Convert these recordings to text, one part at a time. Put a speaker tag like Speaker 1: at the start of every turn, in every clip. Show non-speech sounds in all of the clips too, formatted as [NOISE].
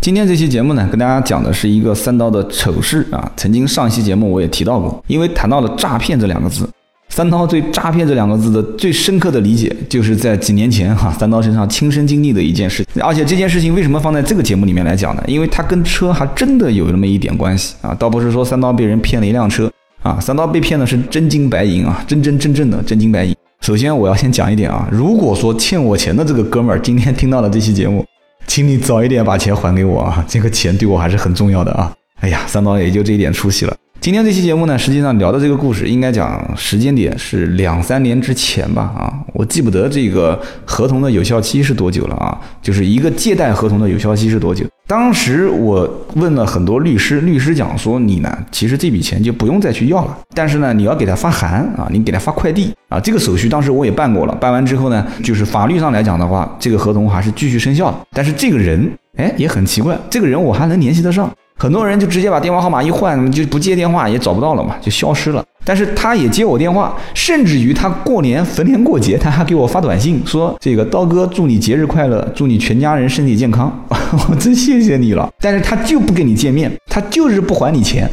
Speaker 1: 今天这期节目呢，跟大家讲的是一个三刀的丑事啊。曾经上期节目我也提到过，因为谈到了诈骗这两个字，三刀对诈骗这两个字的最深刻的理解，就是在几年前哈，三刀身上亲身经历的一件事。而且这件事情为什么放在这个节目里面来讲呢？因为它跟车还真的有那么一点关系啊。倒不是说三刀被人骗了一辆车啊，三刀被骗的是真金白银啊，真真正正的真金白银。首先，我要先讲一点啊，如果说欠我钱的这个哥们儿今天听到了这期节目，请你早一点把钱还给我啊，这个钱对我还是很重要的啊。哎呀，三刀也就这一点出息了。今天这期节目呢，实际上聊的这个故事，应该讲时间点是两三年之前吧，啊，我记不得这个合同的有效期是多久了啊，就是一个借贷合同的有效期是多久。当时我问了很多律师，律师讲说你呢，其实这笔钱就不用再去要了，但是呢，你要给他发函啊，你给他发快递啊，这个手续当时我也办过了，办完之后呢，就是法律上来讲的话，这个合同还是继续生效的。但是这个人，哎，也很奇怪，这个人我还能联系得上。很多人就直接把电话号码一换，就不接电话也找不到了嘛，就消失了。但是他也接我电话，甚至于他过年逢年过节，他还给我发短信说：“这个刀哥，祝你节日快乐，祝你全家人身体健康。[LAUGHS] ”我真谢谢你了。但是他就不跟你见面，他就是不还你钱。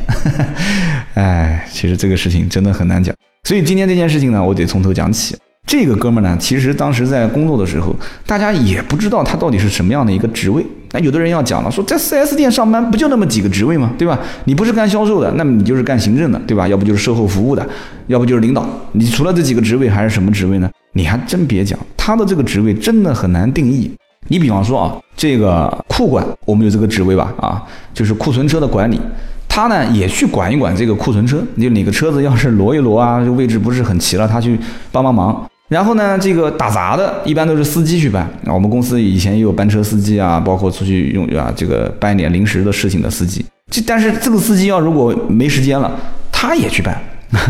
Speaker 1: [LAUGHS] 哎，其实这个事情真的很难讲。所以今天这件事情呢，我得从头讲起。这个哥们呢，其实当时在工作的时候，大家也不知道他到底是什么样的一个职位。那有的人要讲了，说在 4S 店上班不就那么几个职位吗？对吧？你不是干销售的，那么你就是干行政的，对吧？要不就是售后服务的，要不就是领导。你除了这几个职位，还是什么职位呢？你还真别讲，他的这个职位真的很难定义。你比方说啊，这个库管，我们有这个职位吧？啊，就是库存车的管理，他呢也去管一管这个库存车。就哪个车子要是挪一挪啊，这位置不是很齐了，他去帮帮忙。然后呢，这个打杂的一般都是司机去办啊。我们公司以前也有班车司机啊，包括出去用啊这个办一点临时的事情的司机。这但是这个司机要如果没时间了，他也去办，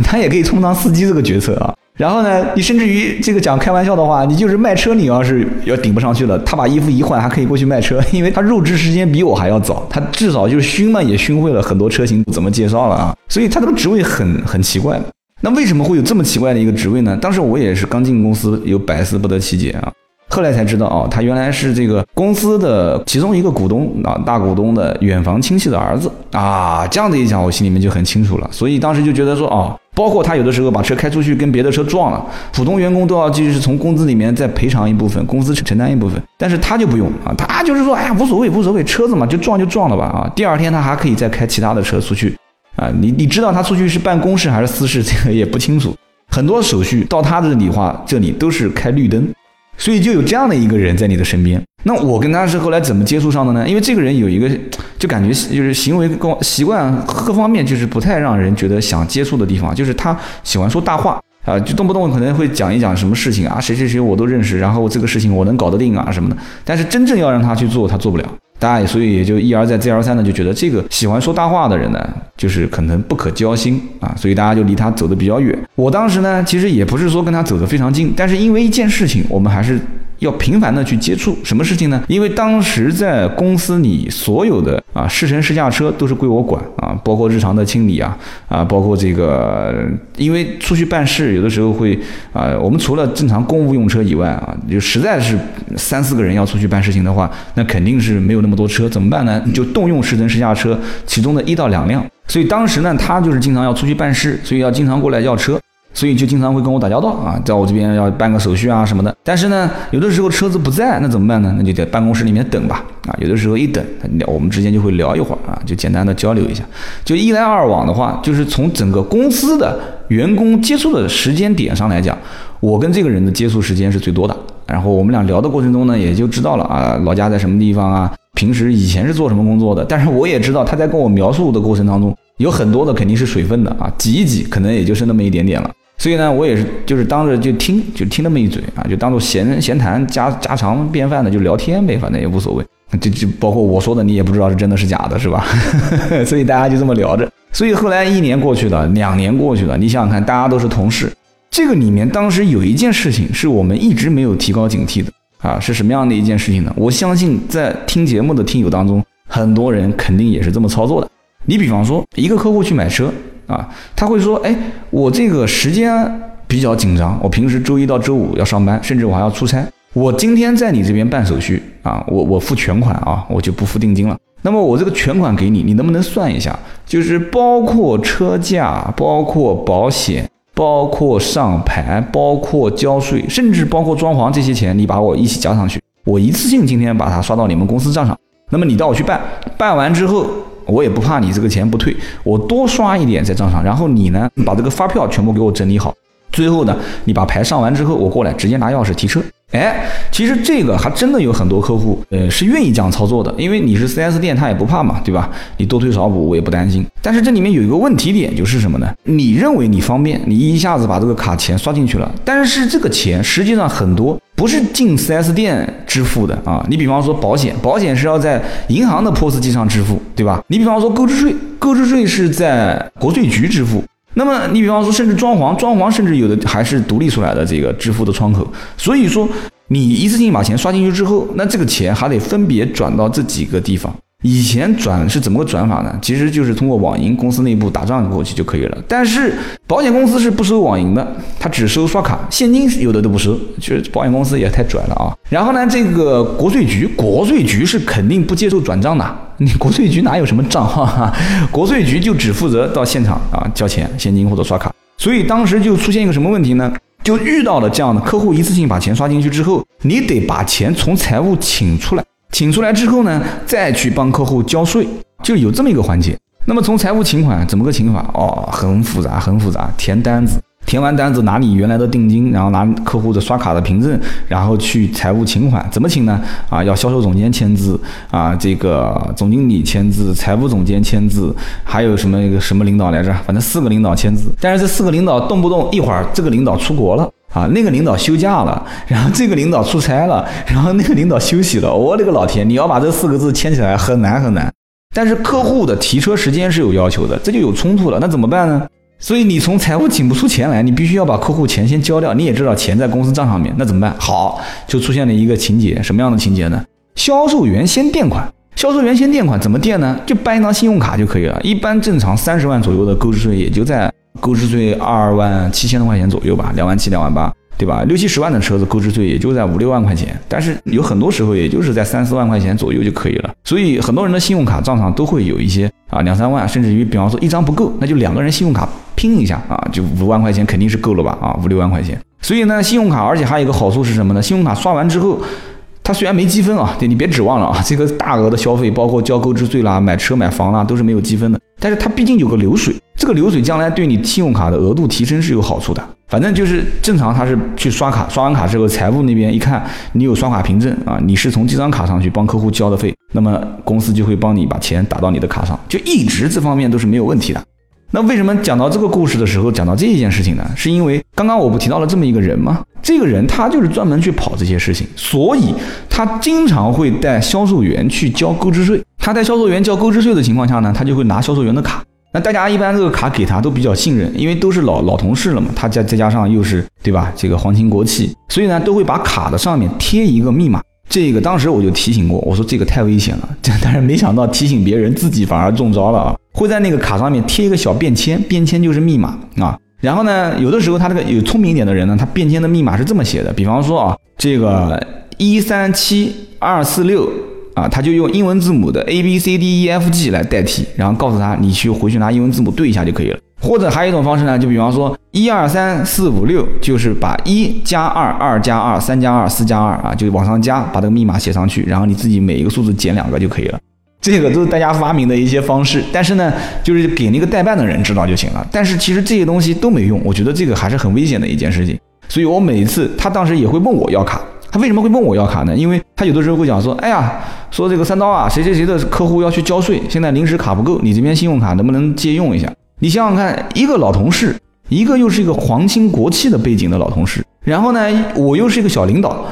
Speaker 1: 他也可以充当司机这个角色啊。然后呢，你甚至于这个讲开玩笑的话，你就是卖车，你要是要顶不上去了，他把衣服一换，还可以过去卖车，因为他入职时间比我还要早，他至少就是熏嘛也熏会了很多车型怎么介绍了啊。所以他这个职位很很奇怪。那为什么会有这么奇怪的一个职位呢？当时我也是刚进公司，有百思不得其解啊。后来才知道哦，他原来是这个公司的其中一个股东啊，大股东的远房亲戚的儿子啊。这样子一讲，我心里面就很清楚了。所以当时就觉得说哦，包括他有的时候把车开出去跟别的车撞了，普通员工都要继续是从工资里面再赔偿一部分，公司承担一部分。但是他就不用啊，他就是说，哎呀，无所谓，无所谓，车子嘛，就撞就撞了吧啊。第二天他还可以再开其他的车出去。啊，你你知道他出去是办公室还是私事，[LAUGHS] 这个也不清楚。很多手续到他这里话，这里都是开绿灯，所以就有这样的一个人在你的身边。那我跟他是后来怎么接触上的呢？因为这个人有一个，就感觉就是行为跟习惯各方面就是不太让人觉得想接触的地方，就是他喜欢说大话啊，就动不动可能会讲一讲什么事情啊，谁谁谁我都认识，然后这个事情我能搞得定啊什么的。但是真正要让他去做，他做不了。大家所以也就一而再再而三的就觉得这个喜欢说大话的人呢，就是可能不可交心啊，所以大家就离他走的比较远。我当时呢，其实也不是说跟他走得非常近，但是因为一件事情，我们还是。要频繁的去接触什么事情呢？因为当时在公司里，所有的啊试乘试驾车都是归我管啊，包括日常的清理啊啊，包括这个，因为出去办事，有的时候会啊，我们除了正常公务用车以外啊，就实在是三四个人要出去办事情的话，那肯定是没有那么多车，怎么办呢？就动用试乘试驾车其中的一到两辆。所以当时呢，他就是经常要出去办事，所以要经常过来要车。所以就经常会跟我打交道啊，在我这边要办个手续啊什么的。但是呢，有的时候车子不在，那怎么办呢？那就在办公室里面等吧。啊，有的时候一等，我们之间就会聊一会儿啊，就简单的交流一下。就一来二往的话，就是从整个公司的员工接触的时间点上来讲，我跟这个人的接触时间是最多的。然后我们俩聊的过程中呢，也就知道了啊，老家在什么地方啊，平时以前是做什么工作的。但是我也知道他在跟我描述的过程当中，有很多的肯定是水分的啊，挤一挤，可能也就是那么一点点了。所以呢，我也是，就是当着就听，就听那么一嘴啊，就当做闲闲谈、家家常便饭的就聊天呗，反正也无所谓。就就包括我说的，你也不知道是真的是假的，是吧？[LAUGHS] 所以大家就这么聊着。所以后来一年过去了，两年过去了，你想想看，大家都是同事，这个里面当时有一件事情是我们一直没有提高警惕的啊，是什么样的一件事情呢？我相信在听节目的听友当中，很多人肯定也是这么操作的。你比方说，一个客户去买车啊，他会说，哎，我这个时间比较紧张，我平时周一到周五要上班，甚至我还要出差，我今天在你这边办手续啊，我我付全款啊，我就不付定金了。那么我这个全款给你，你能不能算一下？就是包括车价、包括保险、包括上牌、包括交税，甚至包括装潢这些钱，你把我一起加上去，我一次性今天把它刷到你们公司账上。那么你带我去办，办完之后，我也不怕你这个钱不退，我多刷一点在账上。然后你呢，把这个发票全部给我整理好。最后呢，你把牌上完之后，我过来直接拿钥匙提车。哎，其实这个还真的有很多客户，呃，是愿意这样操作的，因为你是 4S 店，他也不怕嘛，对吧？你多退少补，我也不担心。但是这里面有一个问题点，就是什么呢？你认为你方便，你一下子把这个卡钱刷进去了，但是这个钱实际上很多不是进 4S 店支付的啊。你比方说保险，保险是要在银行的 POS 机上支付，对吧？你比方说购置税，购置税是在国税局支付。那么你比方说，甚至装潢，装潢甚至有的还是独立出来的这个支付的窗口。所以说，你一次性把钱刷进去之后，那这个钱还得分别转到这几个地方。以前转是怎么个转法呢？其实就是通过网银公司内部打账过去就可以了。但是保险公司是不收网银的，它只收刷卡，现金有的都不收。就是保险公司也太拽了啊！然后呢，这个国税局，国税局是肯定不接受转账的。你国税局哪有什么账号啊？[LAUGHS] 国税局就只负责到现场啊交钱，现金或者刷卡。所以当时就出现一个什么问题呢？就遇到了这样的客户，一次性把钱刷进去之后，你得把钱从财务请出来。请出来之后呢，再去帮客户交税，就有这么一个环节。那么从财务请款怎么个请法？哦，很复杂，很复杂。填单子，填完单子拿你原来的定金，然后拿客户的刷卡的凭证，然后去财务请款。怎么请呢？啊，要销售总监签字啊，这个总经理签字，财务总监签字，还有什么一个什么领导来着？反正四个领导签字。但是这四个领导动不动一会儿这个领导出国了。啊，那个领导休假了，然后这个领导出差了，然后那个领导休息了。我勒个老天！你要把这四个字签起来很难很难。但是客户的提车时间是有要求的，这就有冲突了。那怎么办呢？所以你从财务请不出钱来，你必须要把客户钱先交掉。你也知道钱在公司账上面，那怎么办？好，就出现了一个情节，什么样的情节呢？销售员先垫款，销售员先垫款怎么垫呢？就办一张信用卡就可以了。一般正常三十万左右的购置税也就在。购置税二万七千多块钱左右吧，两万七两万八，对吧？六七十万的车子购置税也就在五六万块钱，但是有很多时候也就是在三四万块钱左右就可以了。所以很多人的信用卡账上都会有一些啊两三万，甚至于比方说一张不够，那就两个人信用卡拼一下啊，就五万块钱肯定是够了吧？啊，五六万块钱。所以呢，信用卡而且还有一个好处是什么呢？信用卡刷完之后。它虽然没积分啊，对你别指望了啊，这个大额的消费，包括交购置税啦、买车买房啦，都是没有积分的。但是它毕竟有个流水，这个流水将来对你信用卡的额度提升是有好处的。反正就是正常，他是去刷卡，刷完卡之后，财务那边一看你有刷卡凭证啊，你是从这张卡上去帮客户交的费，那么公司就会帮你把钱打到你的卡上，就一直这方面都是没有问题的。那为什么讲到这个故事的时候讲到这一件事情呢？是因为刚刚我不提到了这么一个人吗？这个人他就是专门去跑这些事情，所以他经常会带销售员去交购置税。他在销售员交购置税的情况下呢，他就会拿销售员的卡。那大家一般这个卡给他都比较信任，因为都是老老同事了嘛。他再再加上又是对吧？这个皇亲国戚，所以呢都会把卡的上面贴一个密码。这个当时我就提醒过，我说这个太危险了。[LAUGHS] 但是没想到提醒别人，自己反而中招了啊。会在那个卡上面贴一个小便签，便签就是密码啊。然后呢，有的时候他这个有聪明一点的人呢，他便签的密码是这么写的，比方说啊，这个一三七二四六啊，他就用英文字母的 A B C D E F G 来代替，然后告诉他你去回去拿英文字母对一下就可以了。或者还有一种方式呢，就比方说一二三四五六，就是把一加二、二加二、三加二、四加二啊，就往上加，把这个密码写上去，然后你自己每一个数字减两个就可以了。这个都是大家发明的一些方式，但是呢，就是给那个代办的人知道就行了。但是其实这些东西都没用，我觉得这个还是很危险的一件事情。所以我每一次他当时也会问我要卡，他为什么会问我要卡呢？因为他有的时候会讲说，哎呀，说这个三刀啊，谁谁谁的客户要去交税，现在临时卡不够，你这边信用卡能不能借用一下？你想想看，一个老同事，一个又是一个皇亲国戚的背景的老同事，然后呢，我又是一个小领导。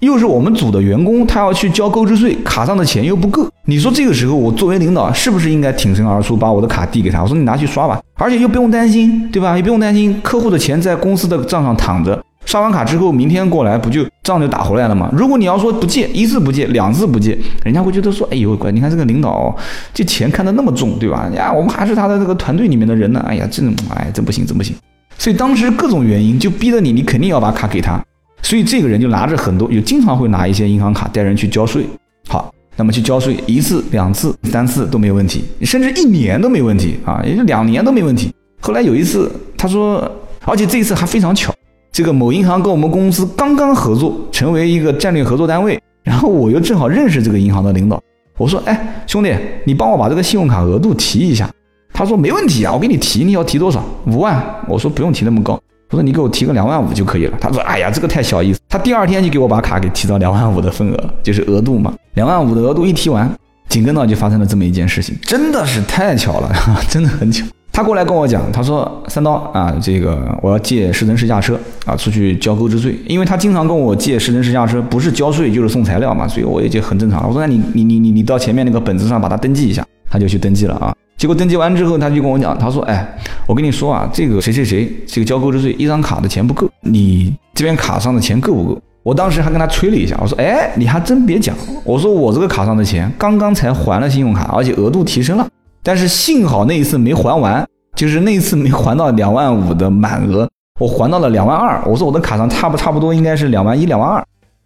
Speaker 1: 又是我们组的员工，他要去交购置税，卡上的钱又不够。你说这个时候我作为领导，是不是应该挺身而出，把我的卡递给他？我说你拿去刷吧，而且又不用担心，对吧？也不用担心客户的钱在公司的账上躺着。刷完卡之后，明天过来不就账就打回来了吗？如果你要说不借，一次不借，两次不借，人家会觉得说，哎呦，乖，你看这个领导这钱看得那么重，对吧？呀，我们还是他的这个团队里面的人呢。哎呀，这种，哎，真不行，真不行。所以当时各种原因就逼着你，你肯定要把卡给他。所以这个人就拿着很多，有经常会拿一些银行卡带人去交税。好，那么去交税一次、两次、三次都没有问题，甚至一年都没问题啊，也就两年都没问题。后来有一次，他说，而且这一次还非常巧。这个某银行跟我们公司刚刚合作，成为一个战略合作单位，然后我又正好认识这个银行的领导，我说，哎，兄弟，你帮我把这个信用卡额度提一下。他说没问题啊，我给你提，你要提多少？五万。我说不用提那么高，我说你给我提个两万五就可以了。他说，哎呀，这个太小意思。他第二天就给我把卡给提到两万五的份额，就是额度嘛，两万五的额度一提完，紧跟着就发生了这么一件事情，真的是太巧了，[LAUGHS] 真的很巧。他过来跟我讲，他说三刀啊，这个我要借试乘试驾车啊，出去交购置税，因为他经常跟我借试乘试驾车，不是交税就是送材料嘛，所以我也就很正常。我说那你你你你你到前面那个本子上把它登记一下，他就去登记了啊。结果登记完之后，他就跟我讲，他说哎，我跟你说啊，这个谁谁谁这个交购置税一张卡的钱不够，你这边卡上的钱够不够？我当时还跟他吹了一下，我说哎，你还真别讲，我说我这个卡上的钱刚刚才还了信用卡，而且额度提升了。但是幸好那一次没还完，就是那一次没还到两万五的满额，我还到了两万二。我说我的卡上差不差不多应该是两万一、两万二。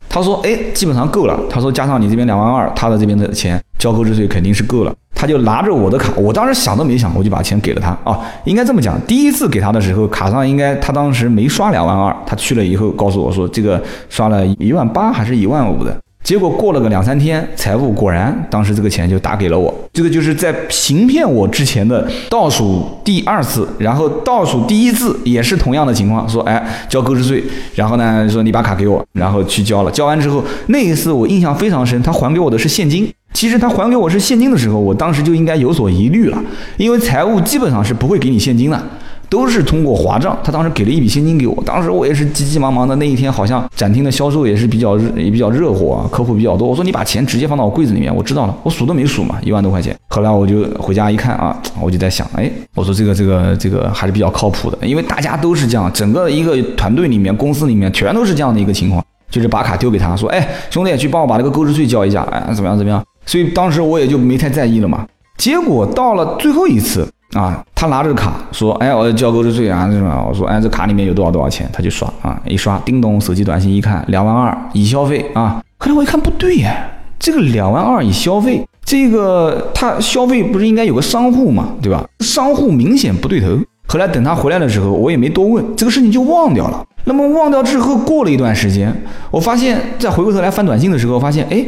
Speaker 1: 他说，哎，基本上够了。他说加上你这边两万二，他的这边的钱交购置税肯定是够了。他就拿着我的卡，我当时想都没想，我就把钱给了他啊。应该这么讲，第一次给他的时候，卡上应该他当时没刷两万二，他去了以后告诉我说，这个刷了一万八还是一万五的。结果过了个两三天，财务果然当时这个钱就打给了我。这个就是在行骗我之前的倒数第二次，然后倒数第一次也是同样的情况，说哎交购置税，然后呢说你把卡给我，然后去交了。交完之后那一次我印象非常深，他还给我的是现金。其实他还给我是现金的时候，我当时就应该有所疑虑了，因为财务基本上是不会给你现金的。都是通过划账，他当时给了一笔现金给我，当时我也是急急忙忙的。那一天好像展厅的销售也是比较热，也比较热火啊，客户比较多。我说你把钱直接放到我柜子里面，我知道了，我数都没数嘛，一万多块钱。后来我就回家一看啊，我就在想，哎，我说这个这个这个还是比较靠谱的，因为大家都是这样，整个一个团队里面、公司里面全都是这样的一个情况，就是把卡丢给他说，哎，兄弟，去帮我把这个购置税交一下，哎，怎么样怎么样？所以当时我也就没太在意了嘛。结果到了最后一次。啊，他拿着卡说：“哎，我交购置税啊，这种。”我说：“哎，这卡里面有多少多少钱？”他就刷啊，一刷，叮咚，手机短信一看，两万二已消费啊。后来我一看不对呀，这个两万二已消费，这个他消费不是应该有个商户嘛，对吧？商户明显不对头。后来等他回来的时候，我也没多问这个事情就忘掉了。那么忘掉之后，过了一段时间，我发现再回过头来翻短信的时候，发现哎，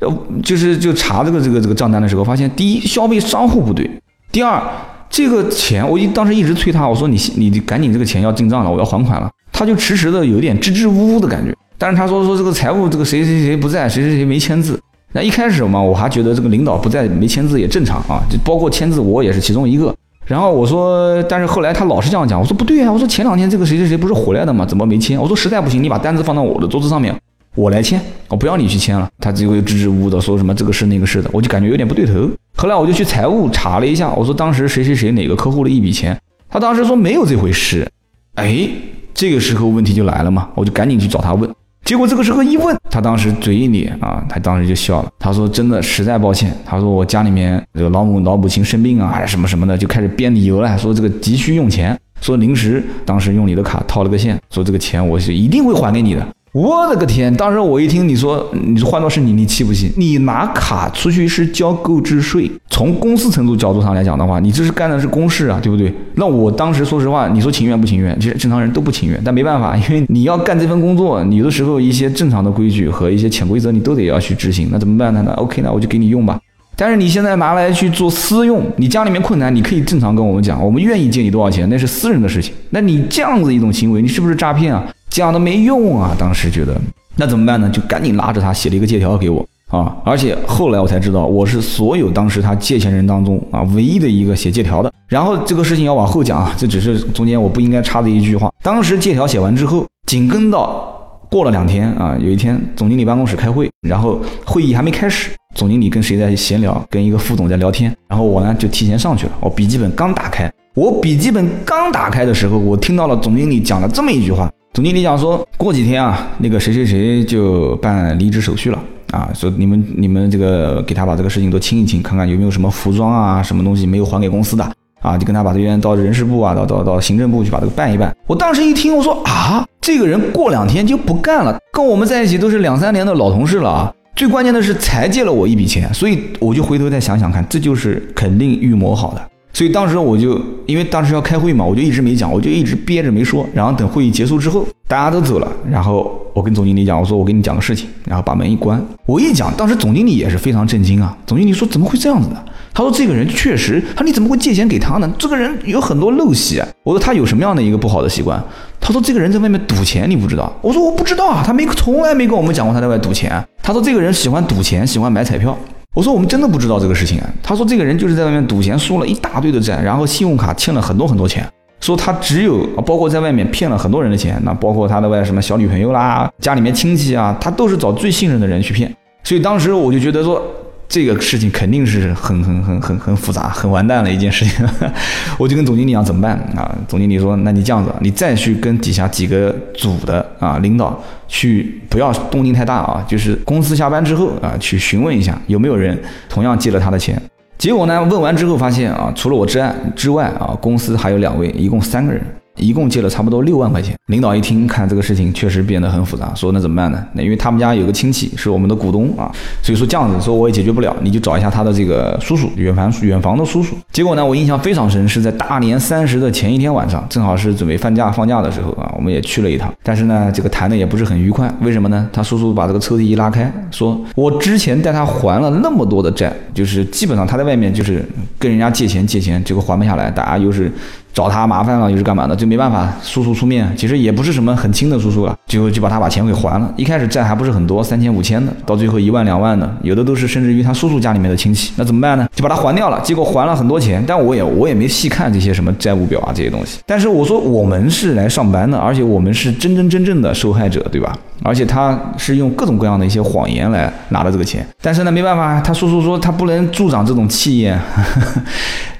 Speaker 1: 呃，就是就查这个这个这个账单的时候，发现第一消费商户不对，第二。这个钱，我一当时一直催他，我说你你赶紧这个钱要进账了，我要还款了。他就迟迟的有点支支吾吾的感觉。但是他说说这个财务这个谁谁谁不在，谁谁谁没签字。那一开始嘛，我还觉得这个领导不在没签字也正常啊，就包括签字我也是其中一个。然后我说，但是后来他老是这样讲，我说不对啊，我说前两天这个谁谁谁不是回来的吗？怎么没签？我说实在不行，你把单子放到我的桌子上面。我来签，我不要你去签了。他结果又支支吾吾的说什么这个是那个是的，我就感觉有点不对头。后来我就去财务查了一下，我说当时谁谁谁哪个客户的一笔钱，他当时说没有这回事。哎，这个时候问题就来了嘛，我就赶紧去找他问。结果这个时候一问，他当时嘴一咧啊，他当时就笑了。他说真的实在抱歉，他说我家里面这个老母老母亲生病啊，什么什么的，就开始编理由了，说这个急需用钱，说临时当时用你的卡套了个现，说这个钱我是一定会还给你的。我的个天！当时我一听你说，你换做是你，你气不气？你拿卡出去是交购置税，从公司程度角度上来讲的话，你这是干的是公事啊，对不对？那我当时说实话，你说情愿不情愿？其实正常人都不情愿，但没办法，因为你要干这份工作，有的时候一些正常的规矩和一些潜规则你都得要去执行，那怎么办呢？那 OK，那我就给你用吧。但是你现在拿来去做私用，你家里面困难，你可以正常跟我们讲，我们愿意借你多少钱，那是私人的事情。那你这样子一种行为，你是不是诈骗啊？讲的没用啊！当时觉得那怎么办呢？就赶紧拉着他写了一个借条给我啊！而且后来我才知道，我是所有当时他借钱人当中啊唯一的一个写借条的。然后这个事情要往后讲啊，这只是中间我不应该插的一句话。当时借条写完之后，紧跟到。过了两天啊，有一天总经理办公室开会，然后会议还没开始，总经理跟谁在闲聊，跟一个副总在聊天，然后我呢就提前上去了，我笔记本刚打开，我笔记本刚打开的时候，我听到了总经理讲了这么一句话，总经理讲说过几天啊，那个谁谁谁就办离职手续了。啊，说你们你们这个给他把这个事情都清一清，看看有没有什么服装啊，什么东西没有还给公司的啊，就跟他把这边到人事部啊，到到到行政部去把这个办一办。我当时一听，我说啊，这个人过两天就不干了，跟我们在一起都是两三年的老同事了啊。最关键的是才借了我一笔钱，所以我就回头再想想看，这就是肯定预谋好的。所以当时我就因为当时要开会嘛，我就一直没讲，我就一直憋着没说。然后等会议结束之后，大家都走了，然后。我跟总经理讲，我说我给你讲个事情，然后把门一关，我一讲，当时总经理也是非常震惊啊。总经理说怎么会这样子的？他说这个人确实，他说你怎么会借钱给他呢？这个人有很多陋习。啊我说他有什么样的一个不好的习惯？他说这个人在外面赌钱，你不知道？我说我不知道啊，他没从来没跟我们讲过他在外赌钱。他说这个人喜欢赌钱，喜欢买彩票。我说我们真的不知道这个事情啊。他说这个人就是在外面赌钱，输了一大堆的债，然后信用卡欠了很多很多钱。说他只有包括在外面骗了很多人的钱，那包括他的外什么小女朋友啦，家里面亲戚啊，他都是找最信任的人去骗。所以当时我就觉得说，这个事情肯定是很很很很很复杂、很完蛋的一件事情。[LAUGHS] 我就跟总经理讲怎么办啊？总经理说，那你这样子，你再去跟底下几个组的啊领导去，不要动静太大啊，就是公司下班之后啊，去询问一下有没有人同样借了他的钱。结果呢？问完之后发现啊，除了我之外之外啊，公司还有两位，一共三个人。一共借了差不多六万块钱。领导一听，看这个事情确实变得很复杂，说那怎么办呢？那因为他们家有个亲戚是我们的股东啊，所以说这样子说我也解决不了，你就找一下他的这个叔叔，远房远房的叔叔。结果呢，我印象非常深，是在大年三十的前一天晚上，正好是准备放假放假的时候啊，我们也去了一趟。但是呢，这个谈的也不是很愉快。为什么呢？他叔叔把这个抽屉一拉开，说我之前带他还了那么多的债，就是基本上他在外面就是跟人家借钱借钱，结果还不下来，大家又是。找他麻烦了又是干嘛的？就没办法，叔叔出面，其实也不是什么很亲的叔叔了，最后就把他把钱给还了。一开始债还不是很多，三千五千的，到最后一万两万的，有的都是甚至于他叔叔家里面的亲戚。那怎么办呢？就把他还掉了。结果还了很多钱，但我也我也没细看这些什么债务表啊这些东西。但是我说我们是来上班的，而且我们是真真正正的受害者，对吧？而且他是用各种各样的一些谎言来拿的这个钱。但是呢，没办法，他叔叔说他不能助长这种气焰。[LAUGHS]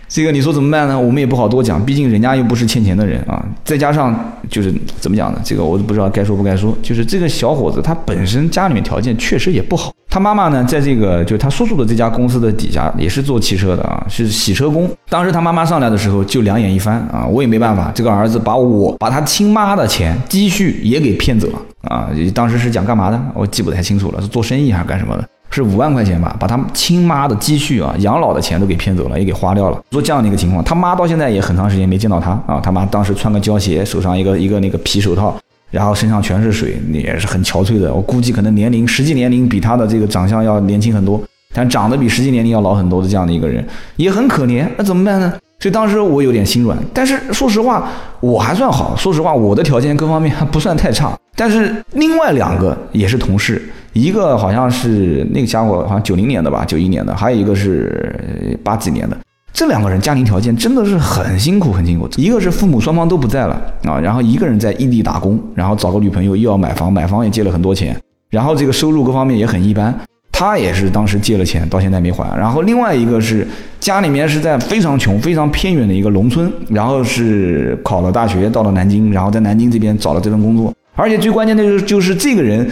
Speaker 1: 这个你说怎么办呢？我们也不好多讲，毕竟人家又不是欠钱的人啊。再加上就是怎么讲呢？这个我都不知道该说不该说。就是这个小伙子他本身家里面条件确实也不好，他妈妈呢在这个就是他叔叔的这家公司的底下也是做汽车的啊，是洗车工。当时他妈妈上来的时候就两眼一翻啊，我也没办法，这个儿子把我把他亲妈的钱积蓄也给骗走了啊。当时是讲干嘛的？我记不太清楚了，是做生意还是干什么的？是五万块钱吧，把他亲妈的积蓄啊、养老的钱都给骗走了，也给花掉了。说这样的一个情况，他妈到现在也很长时间没见到他啊。他妈当时穿个胶鞋，手上一个一个那个皮手套，然后身上全是水，也是很憔悴的。我估计可能年龄实际年龄比他的这个长相要年轻很多，但长得比实际年龄要老很多的这样的一个人，也很可怜。那怎么办呢？所以当时我有点心软，但是说实话，我还算好。说实话，我的条件各方面还不算太差。但是另外两个也是同事。一个好像是那个家伙，好像九零年的吧，九一年的，还有一个是八几年的。这两个人家庭条件真的是很辛苦，很辛苦。一个是父母双方都不在了啊，然后一个人在异地打工，然后找个女朋友又要买房，买房也借了很多钱，然后这个收入各方面也很一般。他也是当时借了钱，到现在没还。然后另外一个是家里面是在非常穷、非常偏远的一个农村，然后是考了大学到了南京，然后在南京这边找了这份工作，而且最关键的就是就是这个人。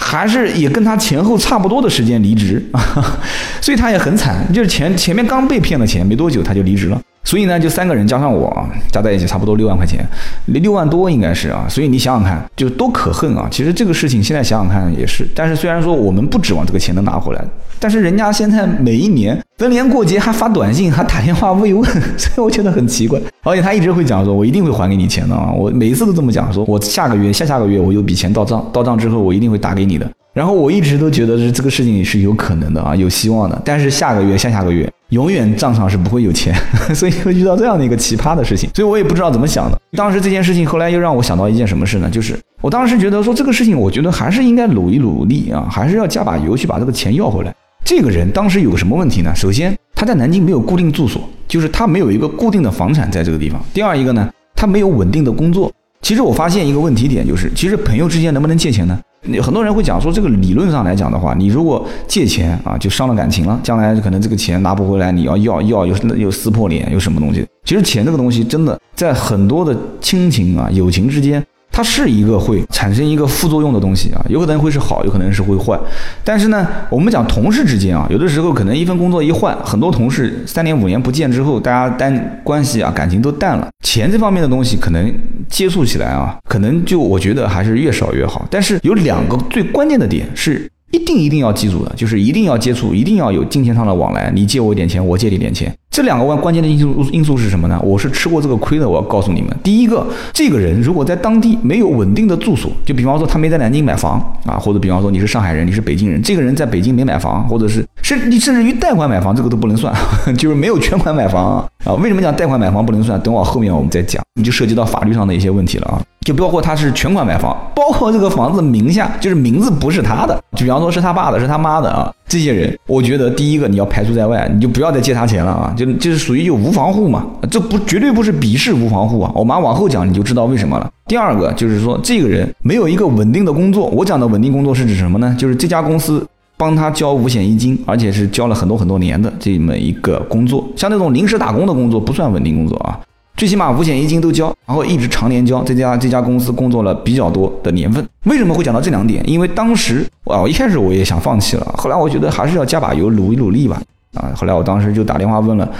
Speaker 1: 还是也跟他前后差不多的时间离职，[LAUGHS] 所以他也很惨，就是前前面刚被骗了钱没多久他就离职了。所以呢，就三个人加上我啊，加在一起差不多六万块钱，六万多应该是啊。所以你想想看，就多可恨啊！其实这个事情现在想想看也是，但是虽然说我们不指望这个钱能拿回来，但是人家现在每一年逢年过节还发短信，还打电话慰问，[LAUGHS] 所以我觉得很奇怪。而且他一直会讲说，我一定会还给你钱的啊！我每一次都这么讲，说我下个月、下下个月我有笔钱到账，到账之后我一定会打给你的。然后我一直都觉得是这个事情是有可能的啊，有希望的。但是下个月、下下个月。永远账上是不会有钱，[LAUGHS] 所以会遇到这样的一个奇葩的事情，所以我也不知道怎么想的。当时这件事情后来又让我想到一件什么事呢？就是我当时觉得说这个事情，我觉得还是应该努一努力啊，还是要加把油去把这个钱要回来。这个人当时有个什么问题呢？首先他在南京没有固定住所，就是他没有一个固定的房产在这个地方。第二一个呢，他没有稳定的工作。其实我发现一个问题点就是，其实朋友之间能不能借钱呢？很多人会讲说，这个理论上来讲的话，你如果借钱啊，就伤了感情了，将来可能这个钱拿不回来，你要要要又又撕破脸，又什么东西？其实钱这个东西真的在很多的亲情啊、友情之间。它是一个会产生一个副作用的东西啊，有可能会是好，有可能是会坏。但是呢，我们讲同事之间啊，有的时候可能一份工作一换，很多同事三年五年不见之后，大家单关系啊感情都淡了，钱这方面的东西可能接触起来啊，可能就我觉得还是越少越好。但是有两个最关键的点是一定一定要记住的，就是一定要接触，一定要有金钱上的往来，你借我一点钱，我借你点钱。这两个关关键的因素因素是什么呢？我是吃过这个亏的。我要告诉你们，第一个，这个人如果在当地没有稳定的住所，就比方说他没在南京买房啊，或者比方说你是上海人，你是北京人，这个人在北京没买房，或者是甚你甚至于贷款买房，这个都不能算，[LAUGHS] 就是没有全款买房啊。为什么讲贷款买房不能算？等我后面我们再讲，你就涉及到法律上的一些问题了啊。就包括他是全款买房，包括这个房子名下就是名字不是他的，就比方说是他爸的，是他妈的啊。这些人，我觉得第一个你要排除在外，你就不要再借他钱了啊，就就是属于就无房户嘛，这不绝对不是鄙视无房户啊，我马上往后讲你就知道为什么了。第二个就是说这个人没有一个稳定的工作，我讲的稳定工作是指什么呢？就是这家公司帮他交五险一金，而且是交了很多很多年的这么一个工作，像那种临时打工的工作不算稳定工作啊。最起码五险一金都交，然后一直常年交，这家这家公司工作了比较多的年份。为什么会讲到这两点？因为当时啊，我一开始我也想放弃了，后来我觉得还是要加把油，努一努力吧。啊，后来我当时就打电话问了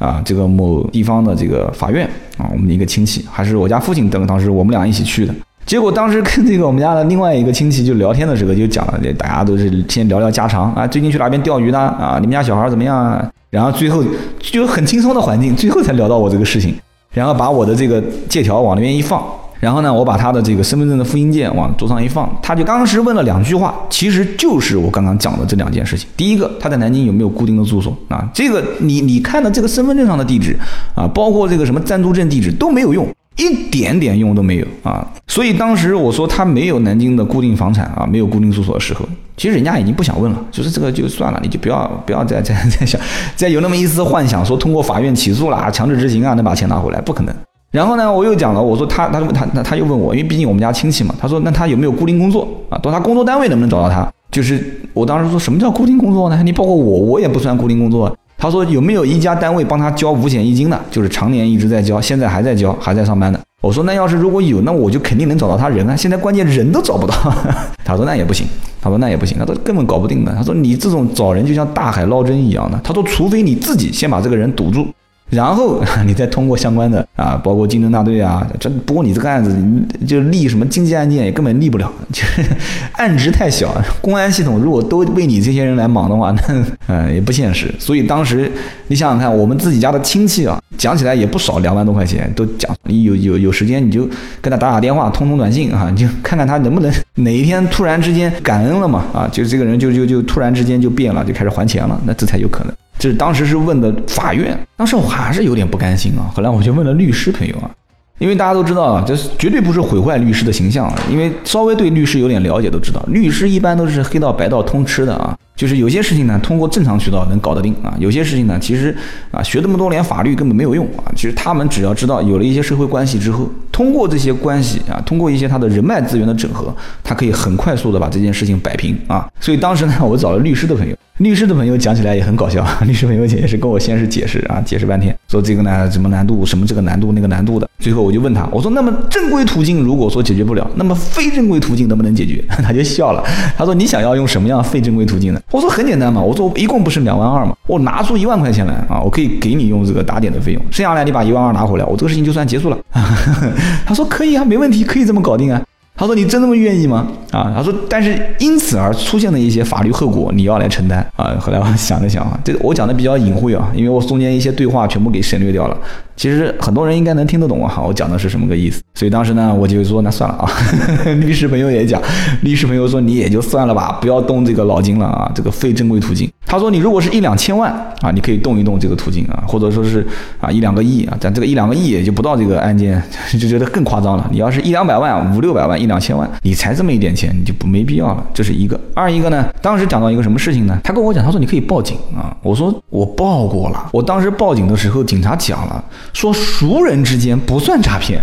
Speaker 1: 啊，这个某地方的这个法院啊，我们的一个亲戚，还是我家父亲等，当时我们俩一起去的。结果当时跟这个我们家的另外一个亲戚就聊天的时候，就讲了，大家都是先聊聊家常啊，最近去哪边钓鱼呢？啊，你们家小孩怎么样？啊？然后最后就很轻松的环境，最后才聊到我这个事情。然后把我的这个借条往那边一放，然后呢，我把他的这个身份证的复印件往桌上一放，他就当时问了两句话，其实就是我刚刚讲的这两件事情。第一个，他在南京有没有固定的住所啊？这个你你看的这个身份证上的地址啊，包括这个什么暂住证地址都没有用。一点点用都没有啊！所以当时我说他没有南京的固定房产啊，没有固定住所的时候，其实人家已经不想问了，就是这个就算了，你就不要不要再 [LAUGHS] 再再想，再有那么一丝幻想，说通过法院起诉啦、强制执行啊，能把钱拿回来，不可能。然后呢，我又讲了，我说他他他他他又问我，因为毕竟我们家亲戚嘛，他说那他有没有固定工作啊？到他工作单位能不能找到他？就是我当时说什么叫固定工作呢？你包括我，我也不算固定工作。他说有没有一家单位帮他交五险一金的，就是常年一直在交，现在还在交，还在上班的。我说那要是如果有，那我就肯定能找到他人啊。现在关键人都找不到。[LAUGHS] 他说那也不行。他说那也不行，他说根本搞不定的。他说你这种找人就像大海捞针一样的。他说除非你自己先把这个人堵住。然后 [LAUGHS] 你再通过相关的啊，包括竞争大队啊，这不过你这个案子就立什么经济案件也根本立不了，[LAUGHS] 就是案值太小。公安系统如果都为你这些人来忙的话，[LAUGHS] 那嗯也不现实。所以当时你想想看，我们自己家的亲戚啊，讲起来也不少，两万多块钱都讲。你有有有时间你就跟他打打电话，通通短信啊，你就看看他能不能哪一天突然之间感恩了嘛啊，就这个人就就就突然之间就变了，就开始还钱了，那这才有可能。这当时是问的法院，当时我还是有点不甘心啊。后来我就问了律师朋友啊，因为大家都知道啊，这绝对不是毁坏律师的形象。因为稍微对律师有点了解都知道，律师一般都是黑道白道通吃的啊。就是有些事情呢，通过正常渠道能搞得定啊。有些事情呢，其实啊，学这么多年法律根本没有用啊。其实他们只要知道有了一些社会关系之后，通过这些关系啊，通过一些他的人脉资源的整合，他可以很快速的把这件事情摆平啊。所以当时呢，我找了律师的朋友。律师的朋友讲起来也很搞笑，[LAUGHS] 律师朋友也是跟我先是解释啊，解释半天，说这个呢什么难度，什么这个难度那个难度的。最后我就问他，我说那么正规途径如果说解决不了，那么非正规途径能不能解决？[LAUGHS] 他就笑了，他说你想要用什么样非正规途径呢？我说很简单嘛，我说一共不是两万二嘛，我拿出一万块钱来啊，我可以给你用这个打点的费用，剩下来你把一万二拿回来，我这个事情就算结束了。[LAUGHS] 他说可以啊，没问题，可以这么搞定啊。他说：“你真这么愿意吗？”啊，他说：“但是因此而出现的一些法律后果，你要来承担啊。”后来我想了想啊，这我讲的比较隐晦啊，因为我中间一些对话全部给省略掉了。其实很多人应该能听得懂啊，我讲的是什么个意思。所以当时呢，我就说那算了啊。[LAUGHS] 律师朋友也讲，律师朋友说你也就算了吧，不要动这个脑筋了啊，这个非正规途径。他说：“你如果是一两千万啊，你可以动一动这个途径啊，或者说是啊一两个亿啊，咱这个一两个亿也就不到这个案件，[LAUGHS] 就觉得更夸张了。你要是一两百万、五六百万、一两千万，你才这么一点钱，你就不没必要了。这是一个。二一个呢，当时讲到一个什么事情呢？他跟我讲，他说你可以报警啊。我说我报过了。我当时报警的时候，警察讲了，说熟人之间不算诈骗。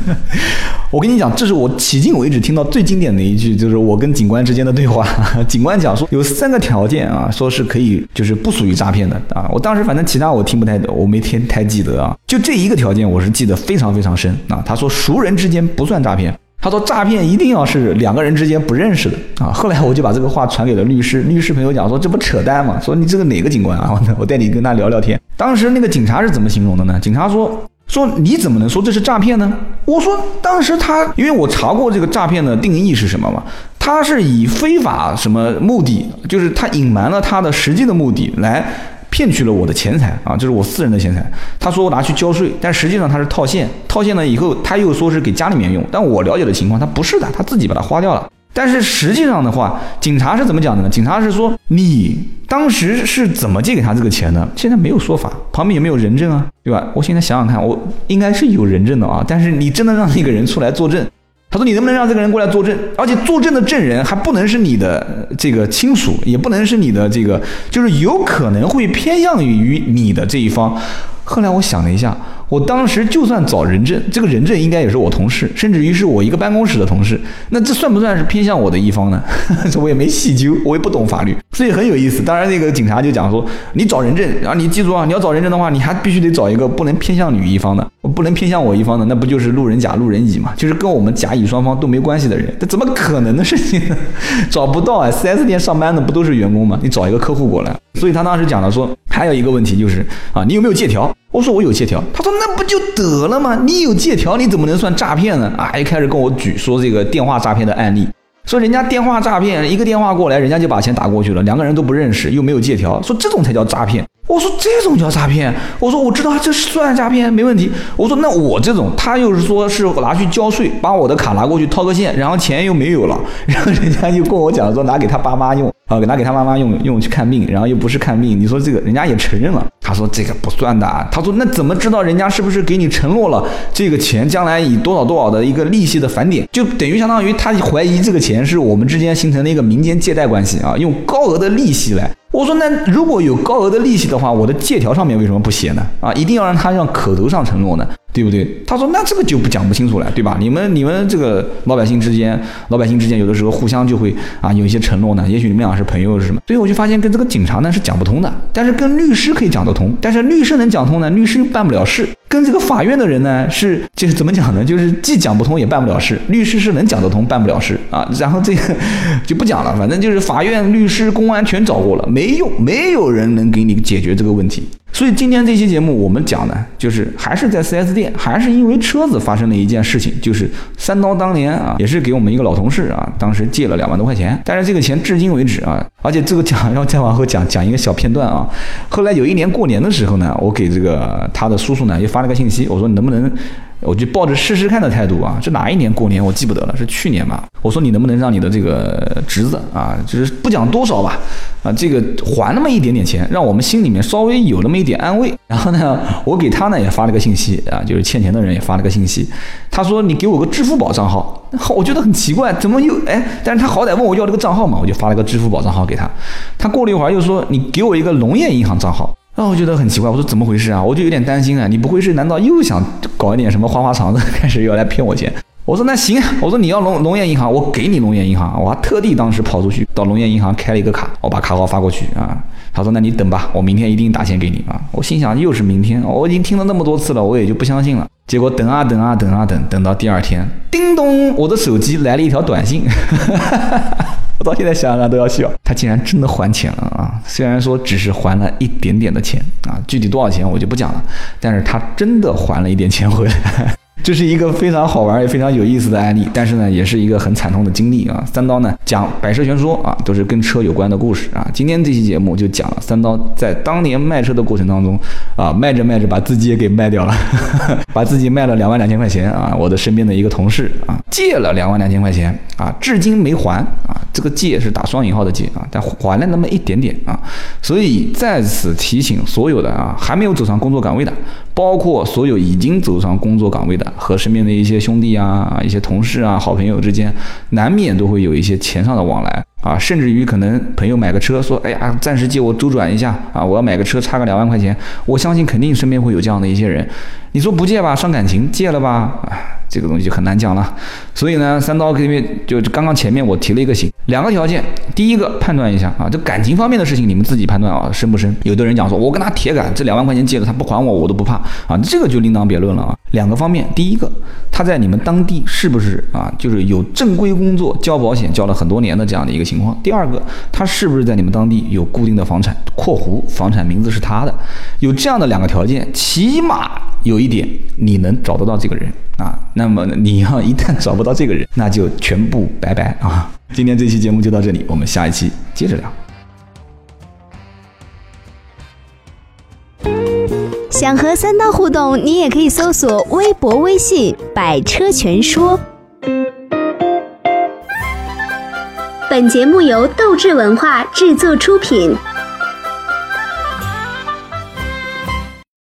Speaker 1: [LAUGHS] 我跟你讲，这是我迄今为止听到最经典的一句，就是我跟警官之间的对话。[LAUGHS] 警官讲说有三个条件啊，说是可以，就是不属于诈骗的啊。我当时反正其他我听不太懂，我没听太记得啊。就这一个条件，我是记得非常非常深啊。他说熟人之间不算诈骗。他说诈骗一定要是两个人之间不认识的啊！后来我就把这个话传给了律师，律师朋友讲说这不扯淡吗？说你这个哪个警官啊？[LAUGHS] 我带你跟他聊聊天。当时那个警察是怎么形容的呢？警察说说你怎么能说这是诈骗呢？我说当时他因为我查过这个诈骗的定义是什么嘛，他是以非法什么目的，就是他隐瞒了他的实际的目的来。骗取了我的钱财啊，这是我私人的钱财。他说我拿去交税，但实际上他是套现，套现了以后他又说是给家里面用，但我了解的情况他不是的，他自己把它花掉了。但是实际上的话，警察是怎么讲的呢？警察是说你当时是怎么借给他这个钱的？现在没有说法，旁边有没有人证啊？对吧？我现在想想看，我应该是有人证的啊。但是你真的让那个人出来作证？他说：“你能不能让这个人过来作证？而且作证的证人还不能是你的这个亲属，也不能是你的这个，就是有可能会偏向于你的这一方。”后来我想了一下。我当时就算找人证，这个人证应该也是我同事，甚至于是我一个办公室的同事，那这算不算是偏向我的一方呢？[LAUGHS] 这我也没细究，我也不懂法律，所以很有意思。当然，那个警察就讲说，你找人证，然后你记住啊，你要找人证的话，你还必须得找一个不能偏向女一方的，不能偏向我一方的，那不就是路人甲、路人乙嘛？就是跟我们甲乙双方都没关系的人，这怎么可能的事情呢？[LAUGHS] 找不到啊！4S 店上班的不都是员工吗？你找一个客户过来。所以他当时讲了说，还有一个问题就是啊，你有没有借条？我说我有借条。他说那不就得了吗？你有借条，你怎么能算诈骗呢？啊，一开始跟我举说这个电话诈骗的案例，说人家电话诈骗，一个电话过来，人家就把钱打过去了，两个人都不认识，又没有借条，说这种才叫诈骗。我说这种叫诈骗，我说我知道这是算诈骗，没问题。我说那我这种，他又是说是拿去交税，把我的卡拿过去套个现，然后钱又没有了，[LAUGHS] 然后人家又跟我讲说拿给他爸妈用。啊，拿给他妈妈用用去看病，然后又不是看病，你说这个人家也承认了。他说这个不算的啊。他说那怎么知道人家是不是给你承诺了这个钱将来以多少多少的一个利息的返点？就等于相当于他怀疑这个钱是我们之间形成的一个民间借贷关系啊，用高额的利息来。我说那如果有高额的利息的话，我的借条上面为什么不写呢？啊，一定要让他让口头上承诺呢？对不对？他说那这个就不讲不清楚了，对吧？你们你们这个老百姓之间，老百姓之间有的时候互相就会啊有一些承诺呢。也许你们俩是朋友是什么？所以我就发现跟这个警察呢是讲不通的，但是跟律师可以讲得通。但是律师能讲通呢，律师又办不了事。跟这个法院的人呢是就是怎么讲呢？就是既讲不通也办不了事。律师是能讲得通，办不了事啊。然后这个就不讲了，反正就是法院、律师、公安全找过了，没用，没有人能给你解决这个问题。所以今天这期节目我们讲的，就是还是在 4S 店，还是因为车子发生了一件事情，就是三刀当年啊，也是给我们一个老同事啊，当时借了两万多块钱，但是这个钱至今为止啊，而且这个讲要再往后讲讲一个小片段啊，后来有一年过年的时候呢，我给这个他的叔叔呢又发了个信息，我说你能不能。我就抱着试试看的态度啊，是哪一年过年我记不得了，是去年吧。我说你能不能让你的这个侄子啊，就是不讲多少吧，啊，这个还那么一点点钱，让我们心里面稍微有那么一点安慰。然后呢，我给他呢也发了个信息啊，就是欠钱的人也发了个信息。他说你给我个支付宝账号，[LAUGHS] 我觉得很奇怪，怎么又哎？但是他好歹问我要这个账号嘛，我就发了个支付宝账号给他。他过了一会儿又说你给我一个农业银行账号。那我觉得很奇怪，我说怎么回事啊？我就有点担心啊，你不会是难道又想搞一点什么花花肠子，开始要来骗我钱？我说那行，我说你要农农业银行，我给你农业银行，我还特地当时跑出去到农业银行开了一个卡，我把卡号发过去啊。他说那你等吧，我明天一定打钱给你啊。我心想又是明天，我已经听了那么多次了，我也就不相信了。结果等啊等啊等啊等，等到第二天，叮咚，我的手机来了一条短信。我到现在想想都要笑，他竟然真的还钱了啊！虽然说只是还了一点点的钱啊，具体多少钱我就不讲了，但是他真的还了一点钱回来。这是一个非常好玩也非常有意思的案例，但是呢，也是一个很惨痛的经历啊。三刀呢讲百车全说啊，都是跟车有关的故事啊。今天这期节目就讲了三刀在当年卖车的过程当中啊，卖着卖着把自己也给卖掉了，[LAUGHS] 把自己卖了两万两千块钱啊。我的身边的一个同事啊，借了两万两千块钱啊，至今没还啊。这个借是打双引号的借啊，但还了那么一点点啊。所以在此提醒所有的啊，还没有走上工作岗位的。包括所有已经走上工作岗位的和身边的一些兄弟啊、一些同事啊、好朋友之间，难免都会有一些钱上的往来。啊，甚至于可能朋友买个车，说，哎呀，暂时借我周转一下啊，我要买个车，差个两万块钱，我相信肯定身边会有这样的一些人。你说不借吧，伤感情；借了吧，这个东西就很难讲了，所以呢，三刀这边就刚刚前面我提了一个醒，两个条件，第一个判断一下啊，这感情方面的事情你们自己判断啊，深不深？有的人讲说，我跟他铁杆，这两万块钱借了他不还我，我都不怕啊，这个就另当别论了啊。两个方面，第一个，他在你们当地是不是啊，就是有正规工作，交保险交了很多年的这样的一个情况？第二个，他是不是在你们当地有固定的房产（括弧房产名字是他的）？有这样的两个条件，起码有一点，你能找得到这个人。啊，那么你要一旦找不到这个人，[LAUGHS] 那就全部拜拜啊！今天这期节目就到这里，我们下一期接着聊。
Speaker 2: 想和三刀互动，你也可以搜索微博、微信“百车全说”。本节目由斗志文化制作出品。